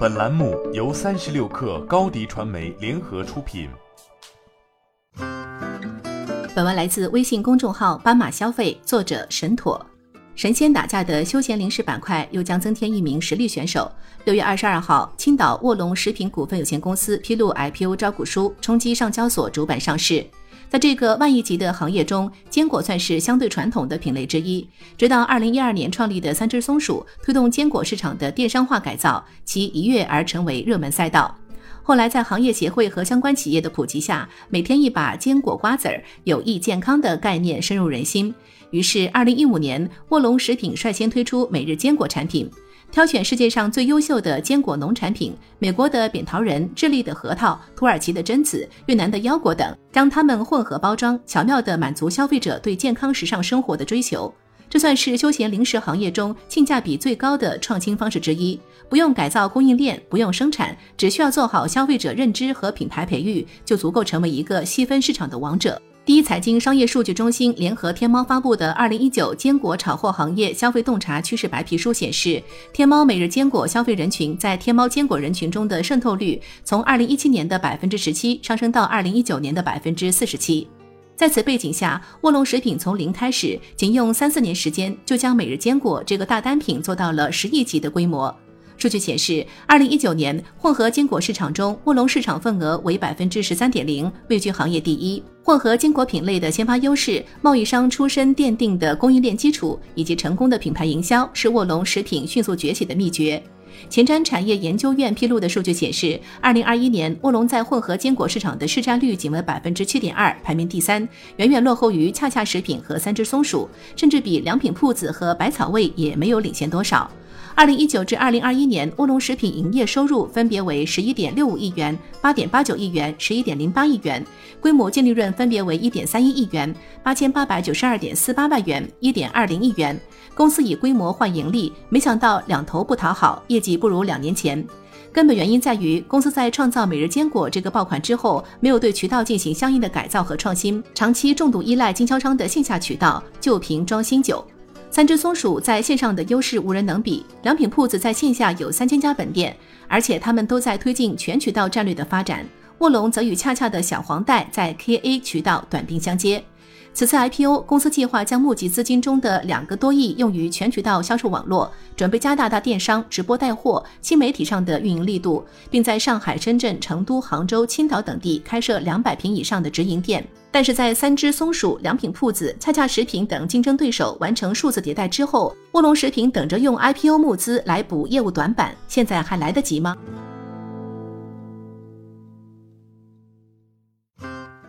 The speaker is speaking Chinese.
本栏目由三十六氪高低传媒联合出品。本文来自微信公众号“斑马消费”，作者神妥。神仙打架的休闲零食板块又将增添一名实力选手。六月二十二号，青岛卧龙食品股份有限公司披露 IPO 招股书，冲击上交所主板上市。在这个万亿级的行业中，坚果算是相对传统的品类之一。直到二零一二年创立的三只松鼠推动坚果市场的电商化改造，其一跃而成为热门赛道。后来在行业协会和相关企业的普及下，每天一把坚果瓜子儿，有益健康的概念深入人心。于是，二零一五年，卧龙食品率先推出每日坚果产品。挑选世界上最优秀的坚果农产品，美国的扁桃仁、智利的核桃、土耳其的榛子、越南的腰果等，将它们混合包装，巧妙地满足消费者对健康时尚生活的追求。这算是休闲零食行业中性价比最高的创新方式之一。不用改造供应链，不用生产，只需要做好消费者认知和品牌培育，就足够成为一个细分市场的王者。第一财经商业数据中心联合天猫发布的《二零一九坚果炒货行业消费洞察趋势白皮书》显示，天猫每日坚果消费人群在天猫坚果人群中的渗透率，从二零一七年的百分之十七上升到二零一九年的百分之四十七。在此背景下，卧龙食品从零开始，仅用三四年时间，就将每日坚果这个大单品做到了十亿级的规模。数据显示，二零一九年混合坚果市场中，卧龙市场份额为百分之十三点零，位居行业第一。混合坚果品类的先发优势、贸易商出身奠定的供应链基础以及成功的品牌营销，是卧龙食品迅速崛起的秘诀。前瞻产业研究院披露的数据显示，二零二一年卧龙在混合坚果市场的市占率仅为百分之七点二，排名第三，远远落后于恰恰食品和三只松鼠，甚至比良品铺子和百草味也没有领先多少。二零一九至二零二一年，卧龙食品营业收入分别为十一点六五亿元、八点八九亿元、十一点零八亿元，规模净利润分别为一点三一亿元、八千八百九十二点四八万元、一点二零亿元。公司以规模换盈利，没想到两头不讨好，业绩不如两年前。根本原因在于，公司在创造每日坚果这个爆款之后，没有对渠道进行相应的改造和创新，长期重度依赖经销商的线下渠道，旧瓶装新酒。三只松鼠在线上的优势无人能比，良品铺子在线下有三千家本店，而且他们都在推进全渠道战略的发展。卧龙则与恰恰的小黄袋在 KA 渠道短兵相接。此次 IPO，公司计划将募集资金中的两个多亿用于全渠道销售网络，准备加大大电商、直播带货、新媒体上的运营力度，并在上海、深圳、成都、杭州、青岛等地开设两百平以上的直营店。但是在三只松鼠、良品铺子、恰恰食品等竞争对手完成数字迭代之后，卧龙食品等着用 IPO 募资来补业务短板，现在还来得及吗？